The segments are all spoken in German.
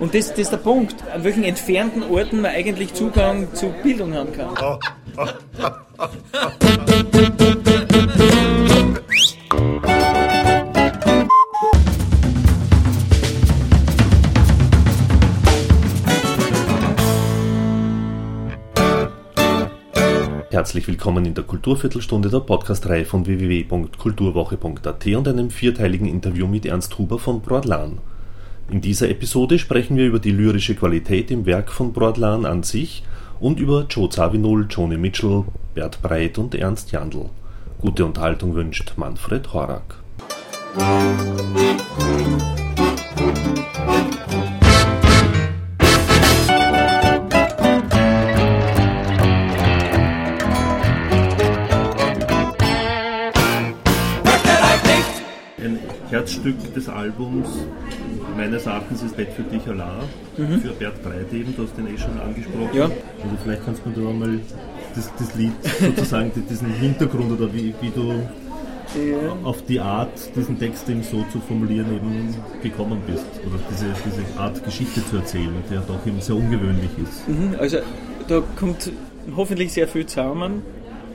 Und das, das ist der Punkt, an welchen entfernten Orten man eigentlich Zugang zu Bildung haben kann. Herzlich willkommen in der Kulturviertelstunde der Podcastreihe von www.kulturwoche.at und einem vierteiligen Interview mit Ernst Huber von Broadlan. In dieser Episode sprechen wir über die lyrische Qualität im Werk von Broadlan an sich und über Joe Zawinul, Joni Mitchell, Bert Breit und Ernst Jandl. Gute Unterhaltung wünscht Manfred Horak. Ein Herzstück des Albums meines Erachtens ist Bett für dich allein, Mhm. für Bert Breit eben, du hast den eh schon angesprochen. Ja. Also vielleicht kannst du mir da einmal das, das Lied sozusagen, diesen Hintergrund oder wie, wie du auf die Art, diesen Text eben so zu formulieren eben gekommen bist. Oder diese, diese Art Geschichte zu erzählen, die ja doch eben sehr ungewöhnlich ist. Mhm, Also da kommt hoffentlich sehr viel zusammen.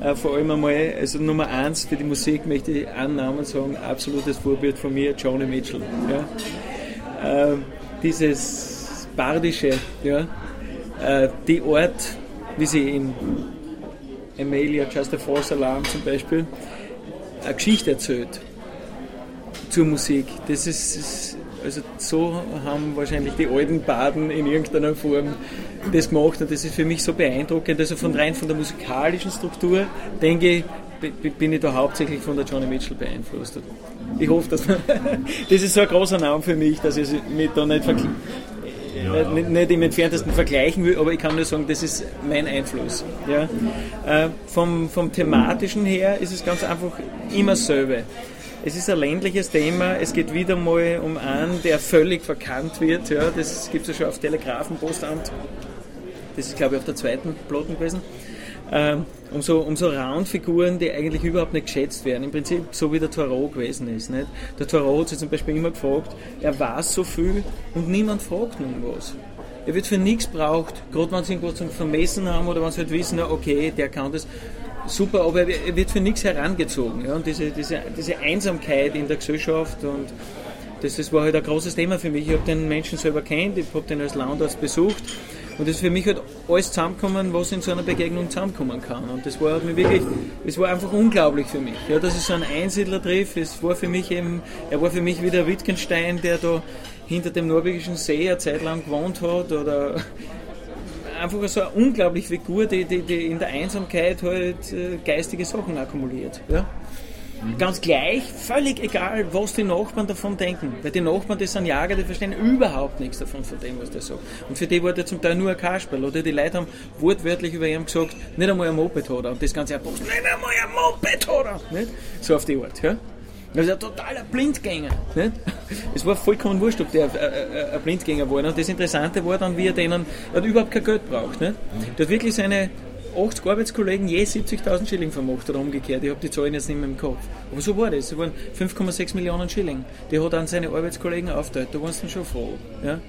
Äh, vor allem einmal, also Nummer eins für die Musik möchte ich einen Namen sagen, absolutes Vorbild von mir, Joni Mitchell. Ja. Äh, dieses Bardische, ja, äh, die Art, wie sie in Amelia Just a False Alarm zum Beispiel eine Geschichte erzählt zur Musik. Das ist, ist also so haben wahrscheinlich die alten Baden in irgendeiner Form das gemacht und das ist für mich so beeindruckend. Also von rein von der musikalischen Struktur denke ich, bin ich da hauptsächlich von der Johnny Mitchell beeinflusst. Ich hoffe, dass das ist so ein großer Name für mich, dass ich mich da nicht, äh, nicht, nicht im entferntesten vergleichen will, aber ich kann nur sagen, das ist mein Einfluss. Ja? Äh, vom, vom thematischen her ist es ganz einfach immer dasselbe. Es ist ein ländliches Thema, es geht wieder mal um einen, der völlig verkannt wird. Ja, das gibt es ja schon auf Telegrafenpostamt. Das ist, glaube ich, auf der zweiten Platten gewesen. Ähm, um, so, um so Roundfiguren, die eigentlich überhaupt nicht geschätzt werden. Im Prinzip so wie der Thoreau gewesen ist. Nicht? Der Thoreau hat sich zum Beispiel immer gefragt, er weiß so viel und niemand fragt nun was. Er wird für nichts braucht, gerade wenn sie irgendwas zum Vermessen haben oder wenn sie halt wissen, na, okay, der kann das. Super, aber er wird für nichts herangezogen. Ja? Und diese, diese, diese Einsamkeit in der Gesellschaft und das, das war halt ein großes Thema für mich. Ich habe den Menschen selber kennt, ich habe den als Landarzt besucht und das ist für mich halt alles zusammengekommen, was in so einer Begegnung zusammenkommen kann. Und das war halt mir wirklich, es war einfach unglaublich für mich. Ja, dass ich so einen Einsiedler trifft, es war für mich eben, er war für mich wie der Wittgenstein, der da hinter dem norwegischen See eine Zeit lang gewohnt hat oder einfach so eine unglaubliche Figur, die, die, die in der Einsamkeit halt äh, geistige Sachen akkumuliert. Ja? Ganz gleich, völlig egal, was die Nachbarn davon denken. Weil die Nachbarn, das sind Jäger, die verstehen überhaupt nichts davon, von dem, was der sagt. Und für die war der zum Teil nur ein Kasperl. Oder die Leute haben wortwörtlich über ihn gesagt, nicht einmal ein Moped hat er. Und das ganze Apostel, nicht einmal ein Moped hat er. Nicht? So auf die Art. Ja? Also ein totaler Blindgänger. Nicht? Es war vollkommen wurscht, ob der äh, äh, ein Blindgänger war. Und das Interessante war dann, wie er denen, er hat überhaupt kein Geld braucht. Nicht? Der hat wirklich seine 80 Arbeitskollegen je 70.000 Schilling vermacht oder umgekehrt. Ich habe die Zahlen jetzt nicht mehr im Kopf. Aber so war das. Es waren 5,6 Millionen Schilling. Die hat an seine Arbeitskollegen aufgeteilt. Da du dann schon froh. Ja?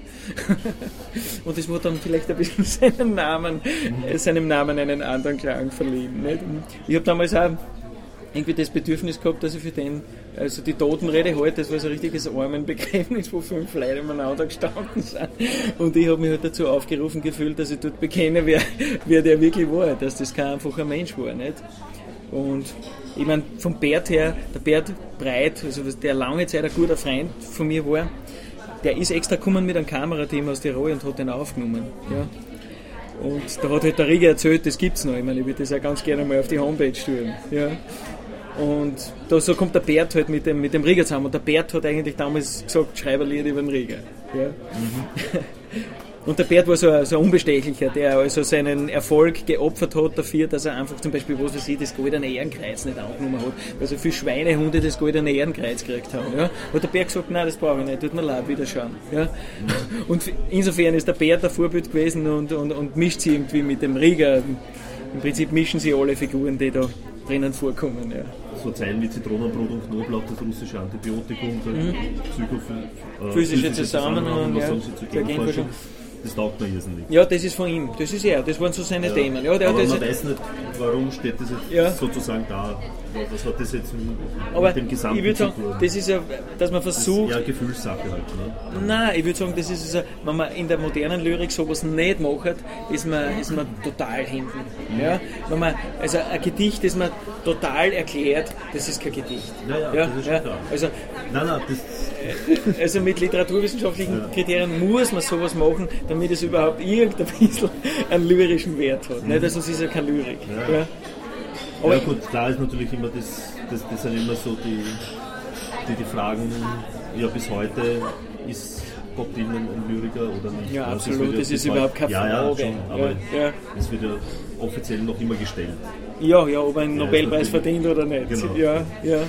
Und das wurde dann vielleicht ein bisschen seinem Namen, äh, seinem Namen einen anderen Klang verliehen. Nicht? Ich habe damals auch irgendwie das Bedürfnis gehabt, dass ich für den, also die Totenrede halt, das war so ein richtiges Armenbegräbnis, wo fünf Leute umeinander gestanden sind. Und ich habe mich halt dazu aufgerufen gefühlt, dass ich dort bekenne, wer, wer der wirklich war, dass das kein einfacher Mensch war, nicht? Und ich meine, vom Bert her, der Bert Breit, also der lange Zeit ein guter Freund von mir war, der ist extra gekommen mit einem Kamerateam aus Tirol und hat den aufgenommen. Ja. Und da hat halt der Rieger erzählt, das gibt's noch. Ich meine, ich würde das ja ganz gerne mal auf die Homepage tun. Ja. Und da so kommt der Bert halt mit dem, mit dem Rieger zusammen. Und der Bert hat eigentlich damals gesagt, schreib ein Lied über den Rieger. Ja. Und der Bert war so ein, so ein Unbestechlicher, der also seinen Erfolg geopfert hat dafür, dass er einfach zum Beispiel, was weiß ich, das goldene Ehrenkreuz nicht angenommen hat, weil so viele Schweinehunde das goldene Ehrenkreuz gekriegt haben. Ja. Hat der Bert gesagt, nein, das brauche ich nicht, tut mir leid, wieder schauen. Ja. Und insofern ist der Bert ein Vorbild gewesen und, und, und mischt sie irgendwie mit dem Rieger. Im Prinzip mischen sie alle Figuren, die da drinnen vorkommen. Ja. So Zeilen wie Zitronenbrot und Knoblauch, das russische Antibiotikum, der Mhm. Psycho, äh, Zusammenhang, was ja, Genforschung? Das taugt mir irrsinnig. Ja, das ist von ihm. Das ist er. Das waren so seine Themen. Ja, der aber man weiß nicht, warum steht das jetzt Ja. sozusagen da. Was hat das jetzt mit, aber dem Gesamten ich würde sagen, das ist ja, dass man das ist versucht, eher Gefühlssache halt. Ne? Nein, ich würde sagen, das ist also, wenn man in der modernen Lyrik sowas nicht macht, ist man, ist man total hinten. Ja? Wenn man, also ein Gedicht, das man total erklärt, das ist kein Gedicht. Ja, ja, das ist schon klar. Also, Nein, nein, das, also mit literaturwissenschaftlichen Kriterien muss man sowas machen, damit es überhaupt irgendein bisschen einen lyrischen Wert hat. Nicht, also es ist ja keine Lyrik. Ja. Ja. Aber ja gut, klar ist natürlich immer das, das, das sind immer so die, die, die Fragen, ja bis heute ist Bob Dylan ein Lyriker oder nicht. Ja, Also absolut, ja das ist überhaupt keine ja, Ja, Frage. schon, aber Ja, ja. es wird ja offiziell noch immer gestellt. Ja, ja, ob er einen Ja, Nobelpreis verdient oder nicht. Genau. Ja, ja.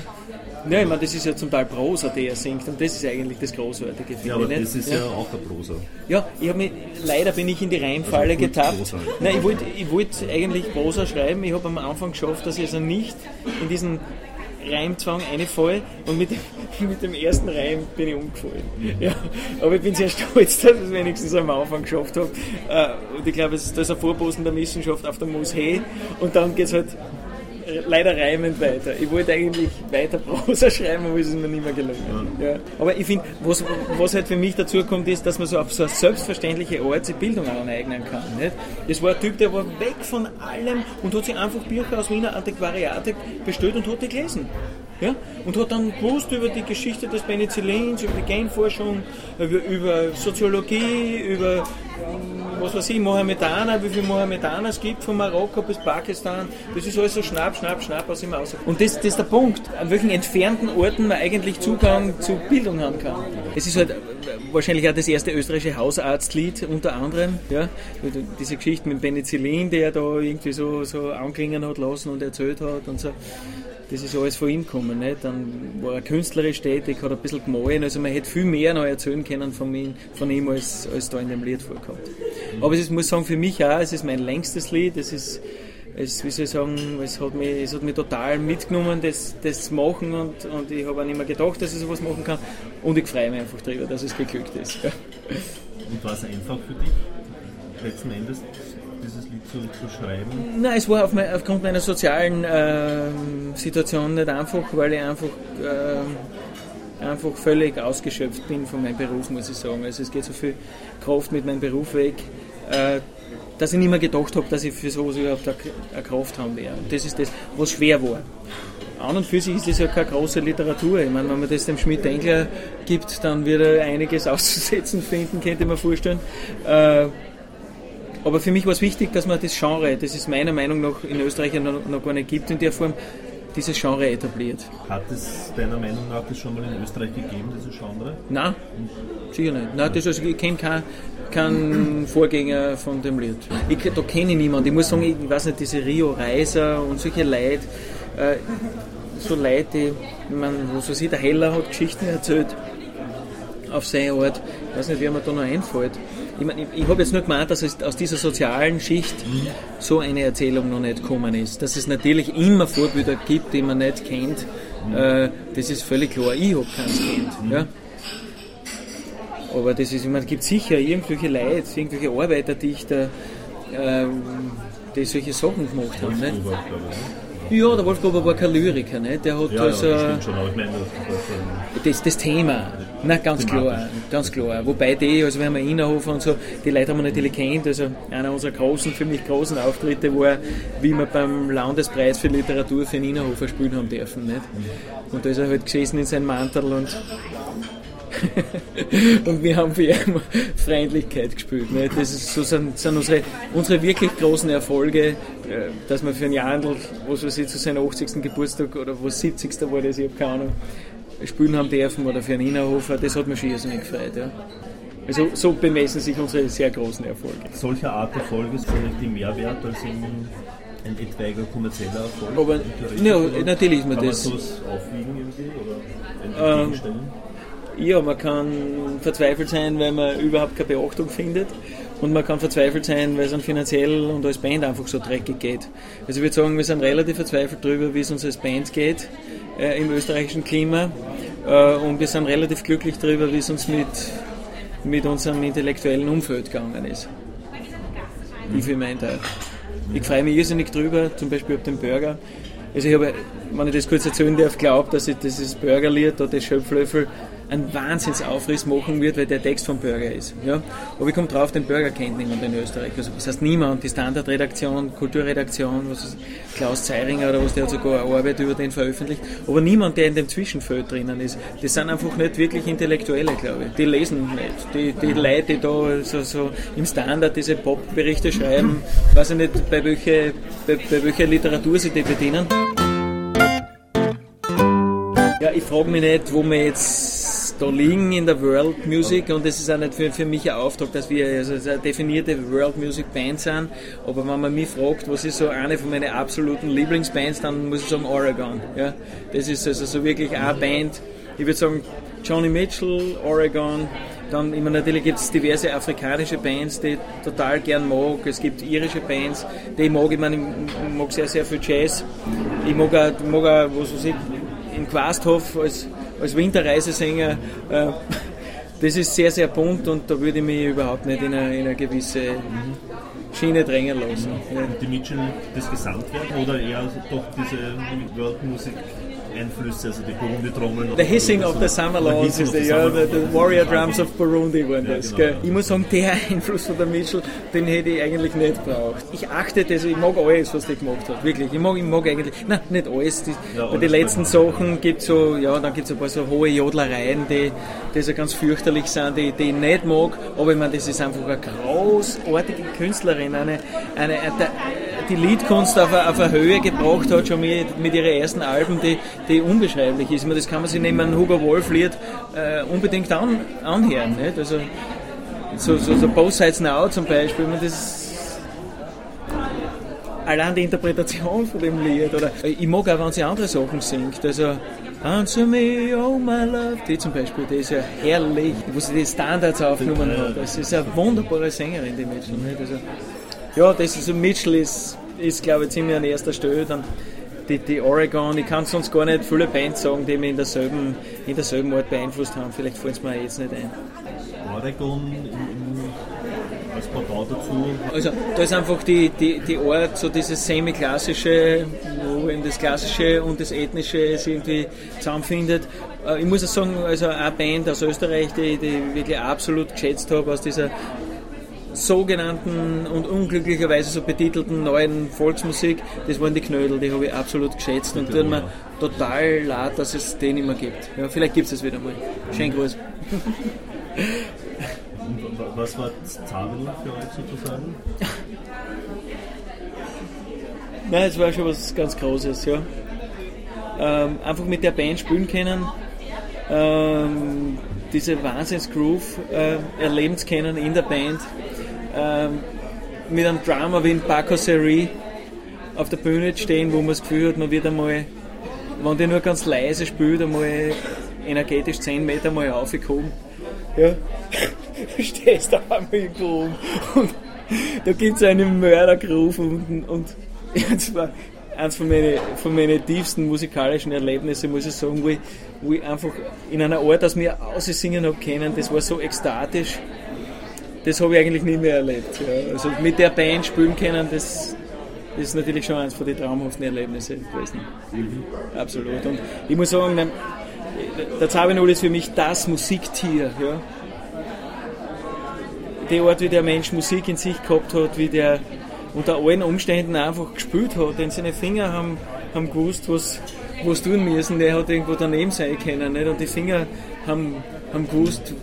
Ja, ich meine, das ist ja zum Teil Prosa, die er singt, und das ist eigentlich das Großartige. finde Ja, aber ich, nicht? das ist ja, auch eine Prosa. Ja, ich habe mich, leider bin ich in die Reimfalle Also getappt. Prosa. Nein, ich wollte ich wollt eigentlich Prosa schreiben. Ich habe am Anfang geschafft, dass ich also nicht in diesen Reimzwang einfalle und mit dem, mit dem ersten Reim bin ich umgefallen. Ja, aber ich bin sehr stolz, dass ich es wenigstens am Anfang geschafft habe. Äh, Und ich glaube, es ist- das ist ein Vorposten der Wissenschaft auf der Musee und dann geht es halt leider reimend weiter. Ich wollte eigentlich weiter Prosa schreiben, aber es ist mir nicht mehr gelungen. Ja. Aber ich finde, was, was halt für mich dazu kommt, ist, dass man so auf so eine selbstverständliche Art sich Bildung aneignen kann. Nicht? Das war ein Typ, der war weg von allem und hat sich einfach Bücher aus Wiener Antiquariate bestellt und hat die gelesen. Ja? Und hat dann gewusst über die Geschichte des Penicillins, über die Genforschung, über, über Soziologie, über was weiß ich, Mohammedaner, wie viele Mohammedaner es gibt, von Marokko bis Pakistan. Das ist alles so schnapp, schnapp, schnapp aus ihm raus. Und das, das ist der Punkt, an welchen entfernten Orten man eigentlich Zugang zu Bildung haben kann. Es ist halt wahrscheinlich auch das erste österreichische Hausarztlied unter anderem. Ja? Diese Geschichte mit Penicillin, der da irgendwie so, so anklingen hat lassen und erzählt hat und so. Das ist alles von ihm gekommen. Nicht? Dann war er künstlerisch tätig, hat ein bisschen gemalt. Also man hätte viel mehr noch erzählen können von ihm, von ihm als, als da in dem Lied vorkommt. Aber es ist, muss sagen, für mich auch, es ist mein längstes Lied. Es ist, es, wie soll ich sagen, es hat mich, es hat mich total mitgenommen, das, das zu machen und, und ich habe auch nicht mehr gedacht, dass ich sowas machen kann. Und ich freue mich einfach darüber, dass es geglückt ist. Ja. Und war es einfach für dich, letzten Endes, dieses Lied zu, zu schreiben? Nein, es war auf mein, aufgrund meiner sozialen ähm, Situation nicht einfach, weil ich einfach, ähm, einfach völlig ausgeschöpft bin von meinem Beruf, muss ich sagen. Also es geht so viel Kraft mit meinem Beruf weg, äh, dass ich nicht mehr gedacht habe, dass ich für sowas überhaupt eine, Kraft haben werde. Und das ist das, was schwer war. An und für sich ist das ja keine große Literatur. Ich meine, wenn man das dem Schmidt-Denkler gibt, dann wird er einiges auszusetzen finden, könnte man vorstellen. Äh, aber für mich war es wichtig, dass man das Genre, das es meiner Meinung nach in Österreich noch, noch gar nicht gibt in der Form, dieses Genre etabliert. Hat es deiner Meinung nach das schon mal in Österreich gegeben, dieses Genre? Nein, sicher nicht. Nein, das, also, ich kenne keinen kein Vorgänger von dem Lied. Ich, da kenne ich niemanden. Ich muss sagen, ich weiß nicht, diese Rio Reiser und solche Leute, äh, so Leute, die, meine, was weiß ich, der Heller hat Geschichten erzählt auf seine Art. Ich weiß nicht, wer mir da noch einfällt. Ich, mein, ich, ich habe jetzt nur gemeint, dass es aus dieser sozialen Schicht so eine Erzählung noch nicht gekommen ist. Dass es natürlich immer Vorbilder gibt, die man nicht kennt, äh, das ist völlig klar. Ich habe keins kennt. Ja? Aber das ist, ich meine, es gibt sicher irgendwelche Leute, irgendwelche Arbeiterdichter, ähm, die solche Sachen gemacht haben. Nicht? Ne? Ja, der Wolfgruber war kein Lyriker, nicht? der hat Ja, also ja, das stimmt schon, aber ich meine, das das, das Thema, na ganz klar, ganz klar. Wobei die, also wir haben Innerhofer und so, die Leute haben wir natürlich kennt, also einer unserer großen, für mich großen Auftritte war, wie wir beim Landespreis für Literatur für den Innerhofer spielen haben dürfen, nicht? Und da ist er halt gesessen in seinem Mantel und und wir haben für ihn Freundlichkeit gespielt. Nicht? Das ist, so sind, sind unsere, unsere wirklich großen Erfolge, äh, dass wir für ein Jandl, was weiß ich, zu seinem 80. Geburtstag oder was 70. war das, ich habe keine Ahnung, spielen haben dürfen oder für einen Innerhofer, das hat mich schon irrsinnig gefreut. Ja. Also so bemessen sich unsere sehr großen Erfolge. solcher Art Erfolge sind nicht die mehr wert als ein, ein etwaiger kommerzieller Erfolg? Aber ja, natürlich ist mir Kann das- man sowas aufwiegen irgendwie oder Ähm? Ja, man kann verzweifelt sein, weil man überhaupt keine Beachtung findet. Und man kann verzweifelt sein, weil es dann finanziell und als Band einfach so dreckig geht. Also ich würde sagen, wir sind relativ verzweifelt darüber, wie es uns als Band geht äh, im österreichischen Klima. Äh, und wir sind relativ glücklich darüber, wie es uns mit, mit unserem intellektuellen Umfeld gegangen ist. Ich für meinen Teil. Ich freue mich irrsinnig drüber, zum Beispiel auf den Burger. Also ich habe, wenn ich das kurz erzählen darf, glaubt, dass ich dieses Burgerlied oder das Schöpflöffel einen Wahnsinnsaufriss machen wird, weil der Text vom Burger ist. Ja? Aber ich komme drauf, den Burger kennt niemand in Österreich. Also, das heißt niemand, die Standardredaktion, Kulturredaktion, was ist, Klaus Zeiringer oder was, der hat sogar eine Arbeit über den veröffentlicht, aber niemand, der in dem Zwischenfeld drinnen ist. Das sind einfach nicht wirklich Intellektuelle, glaube ich. Die lesen nicht. Die, die Leute, die da so, so im Standard diese Pop-Berichte schreiben, weiß ich nicht, bei welcher, bei, bei welcher Literatur sie die bedienen. Ja, ich frage mich nicht, wo wir jetzt da liegen in der World Music und das ist auch nicht für, für mich ein Auftrag, dass wir also eine definierte World Music Band sind, aber wenn man mich fragt, was ist so eine von meinen absoluten Lieblingsbands, dann muss ich sagen Oregon. Ja? Das ist also so wirklich eine Band, ich würde sagen Johnny Mitchell, Oregon, dann immer natürlich gibt es diverse afrikanische Bands, die ich total gern mag. Es gibt irische Bands, die ich mag. Ich meine, ich mag sehr, sehr viel Jazz. Ich mag auch, mag auch was weiß ich, in Quasthof als als Winterreisesänger, äh, das ist sehr, sehr bunt und da würde ich mich überhaupt nicht in eine, in eine gewisse Schiene drängen lassen. Ja. Die Mitchell das Gesamtwerk oder eher doch diese World Music Einflüsse, also die Burundi-Trommeln. The Hissing of the Summer Lawns ist der, ja, the, the Warrior Drums of Burundi waren das. Ja, genau. Ich muss sagen, der Einfluss von der Mitchell, den hätte ich eigentlich nicht braucht. Ich achte das, ich mag alles, was die gemacht hat, wirklich. Ich mag, ich mag eigentlich, nein, nicht alles. Die, ja, bei den letzten Sachen gibt es so, ja, dann gibt es ein paar so hohe Jodlereien, die, die so ganz fürchterlich sind, die, die ich nicht mag, aber ich meine, das ist einfach eine großartige Künstlerin, eine, eine, eine die Liedkunst auf eine, auf eine Höhe gebracht hat, schon mit, mit ihren ersten Alben, die, die unbeschreiblich ist. Das kann man sich neben einem Hugo Wolf-Lied äh, unbedingt an, anhören. Nicht? Also, so, so, so Both Sides Now zum Beispiel, man das allein die Interpretation von dem Lied. Oder ich mag auch, wenn sie andere Sachen singt. Also, Answer me, oh my love, die zum Beispiel, die ist ja herrlich, wo sie die Standards aufgenommen hat. Das ist eine wunderbare Sängerin, die Mädchen. Also, ja, das ist, Mitchell ist, ist glaube ich, ziemlich an erster Stelle. Dann die, die Oregon, ich kann sonst gar nicht viele Bands sagen, die mich in derselben, in derselben Art beeinflusst haben. Vielleicht fallen es mir jetzt nicht ein. Oregon als Pendant dazu? Also da ist einfach die, die, die Art, so dieses semi-klassische, wo eben das Klassische und das Ethnische sich irgendwie zusammenfindet. Äh, ich muss auch sagen, also eine Band aus Österreich, die, die ich wirklich absolut geschätzt habe, aus dieser sogenannten und unglücklicherweise so betitelten neuen Volksmusik, das waren die Knödel, die habe ich absolut geschätzt und tut mir total leid, dass es den immer gibt. Ja, vielleicht gibt es es wieder mal. Schön groß. Was war Zabel für euch sozusagen? Nein, es war schon was ganz Großes, ja. Ähm, einfach mit der Band spielen können, ähm, diese Wahnsinns-Groove äh, erleben zu können in der Band, mit einem Drama wie in Paco Seri auf der Bühne stehen, wo man das Gefühl hat, man wird einmal, wenn der nur ganz leise spielt, einmal energetisch 10 Meter mal aufgehoben. Ja. Du stehst da einmal irgendwo um und da gibt es einen Mördergroove und, und das war eines von meinen, von meinen tiefsten musikalischen Erlebnissen, muss ich sagen, wo ich, wo ich einfach in einer Art aus mir aussingen habe können, das war so ekstatisch das habe ich eigentlich nie mehr erlebt. Ja. Also mit der Band spielen können, das, das ist natürlich schon eines von den traumhaften Erlebnissen gewesen. Mhm. Absolut. Und ich muss sagen, der Zabinol ist für mich das Musiktier. Ja. Die Art, wie der Mensch Musik in sich gehabt hat, wie der unter allen Umständen einfach gespielt hat, denn seine Finger haben, haben gewusst, was, was tun müssen. Der hat irgendwo daneben sein können. Nicht? Und die Finger haben, haben gewusst,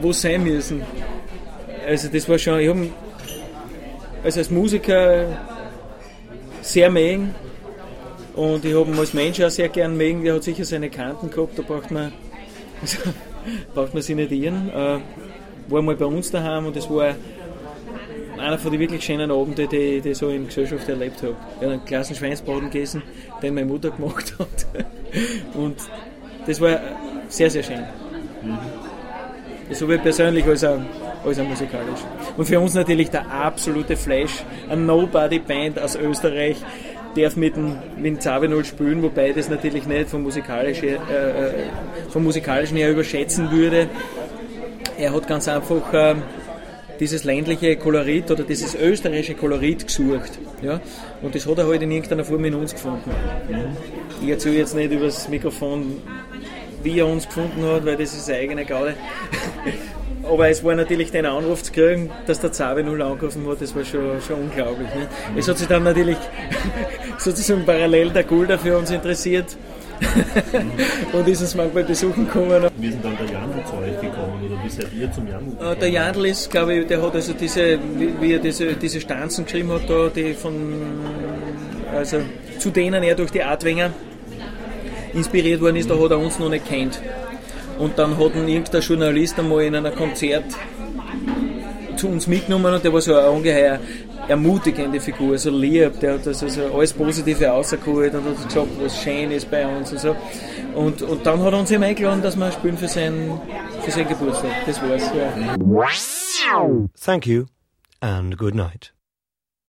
wo sein müssen. Also das war schon, ich habe also als Musiker sehr mögen und ich habe ihn als Mensch auch sehr gern mögen. Der hat sicher seine Kanten gehabt, da braucht man, also, braucht man sich nicht irren. Äh, war mal bei uns daheim und das war einer von den wirklich schönen Abende, die, die ich so in Gesellschaft erlebt habe. Ich habe einen klassen Schweinsbraten gegessen, den meine Mutter gemacht hat. Und das war sehr, sehr schön. Mhm. Sowohl persönlich als auch, als auch musikalisch. Und für uns natürlich der absolute Flash, eine Nobody-Band aus Österreich, darf mit dem, Zabinol spielen, wobei das natürlich nicht vom musikalischen, äh, äh, vom musikalischen her überschätzen würde. Er hat ganz einfach äh, dieses ländliche Kolorit oder dieses österreichische Kolorit gesucht. Ja? Und das hat er halt in irgendeiner Form in uns gefunden. Ich erzähle jetzt nicht über das Mikrofon, wie er uns gefunden hat, weil das ist seine eigene Gaude. Aber es war natürlich den Anruf zu kriegen, dass der Zabe 0 angerufen hat, das war schon, schon unglaublich. Ne? Es hat sich dann natürlich sozusagen parallel der Gulda für uns interessiert und ist uns manchmal besuchen gekommen. Wie ist denn dann der Jandl zu euch gekommen oder wie seid ihr zum Jandl gekommen? Äh, der Jandl ist, glaube ich, der hat also diese, wie er diese, diese Stanzen geschrieben hat, da, die von, also zu denen er durch die Adwinger inspiriert worden ist, da hat er uns noch nicht kennt. Und dann hat ihn irgendein Journalist einmal in einem Konzert zu uns mitgenommen und der war so eine ungeheuer ermutigende Figur, so lieb, der hat das also alles Positive rausgeholt und hat gesagt, was schön ist bei uns und so. Und, und dann hat er uns eben eingeladen, dass wir spielen für seinen, für seinen Geburtstag. Das war's, ja. Thank you and good night.